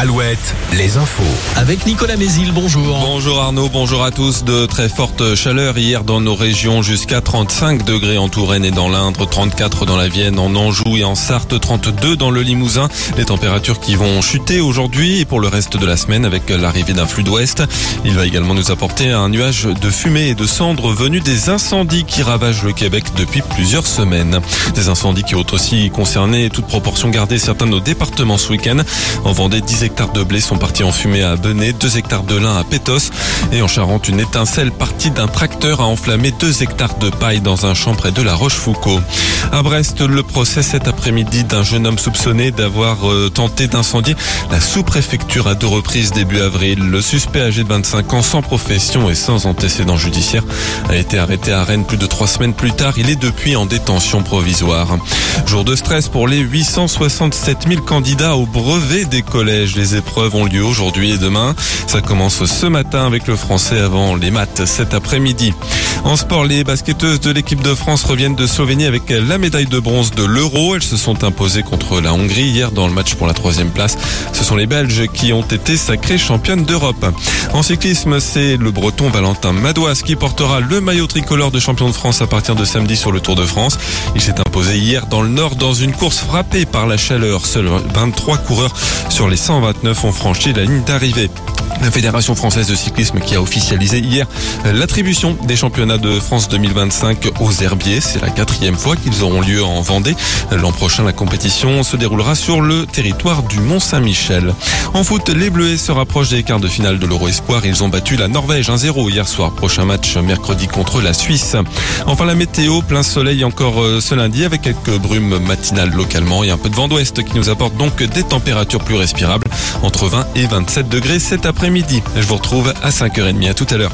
Alouette, les infos. Avec Nicolas Mézil, bonjour. Bonjour Arnaud, bonjour à tous. De très fortes chaleurs hier dans nos régions jusqu'à 35 degrés en Touraine et dans l'Indre, 34 dans la Vienne, en Anjou et en Sarthe, 32 dans le Limousin. Les températures qui vont chuter aujourd'hui et pour le reste de la semaine avec l'arrivée d'un flux d'ouest. Il va également nous apporter un nuage de fumée et de cendres venus des incendies qui ravagent le Québec depuis plusieurs semaines. Des incendies qui ont aussi concerné, toute proportion gardée, certains de nos départements ce week-end. En Vendée, 10 hectares de blé sont partis en fumée à Benet, 2 hectares de lin à Pétos et en Charente, une étincelle partie d'un tracteur a enflammé 2 hectares de paille dans un champ près de la Rochefoucauld. À Brest, le procès cet après-midi d'un jeune homme soupçonné d'avoir euh, tenté d'incendier la sous-préfecture à deux reprises début avril. Le suspect âgé de 25 ans, sans profession et sans antécédent judiciaire, a été arrêté à Rennes plus de trois semaines plus tard. Il est depuis en détention provisoire. Jour de stress pour les 867 000 candidats au brevet des collèges. Les épreuves ont lieu aujourd'hui et demain. Ça commence ce matin avec le français avant les maths cet après-midi. En sport, les basketteuses de l'équipe de France reviennent de Slovénie avec la médaille de bronze de l'Euro. Elles se sont imposées contre la Hongrie hier dans le match pour la troisième place. Ce sont les Belges qui ont été sacrées championnes d'Europe. En cyclisme, c'est le breton Valentin Madouas qui portera le maillot tricolore de champion de France à partir de samedi sur le Tour de France. Il s'est imposé hier dans le Nord dans une course frappée par la chaleur. Seuls 23 coureurs sur les 129 ont franchi la ligne d'arrivée. La Fédération française de cyclisme qui a officialisé hier l'attribution des championnats de France 2025 aux herbiers. C'est la quatrième fois qu'ils auront lieu en Vendée. L'an prochain, la compétition se déroulera sur le territoire du Mont-Saint-Michel. En foot, les Bleuets se rapprochent des quarts de finale de l'Euro Espoir. Ils ont battu la Norvège 1-0 hier soir. Prochain match mercredi contre la Suisse. Enfin, la météo, plein soleil encore euh, ce lundi avec quelques brumes matinales localement et un peu de vent d'ouest qui nous apporte donc des températures plus respirables entre 20 et 27 degrés cet après-midi. Je vous retrouve à 5h30. À tout à l'heure.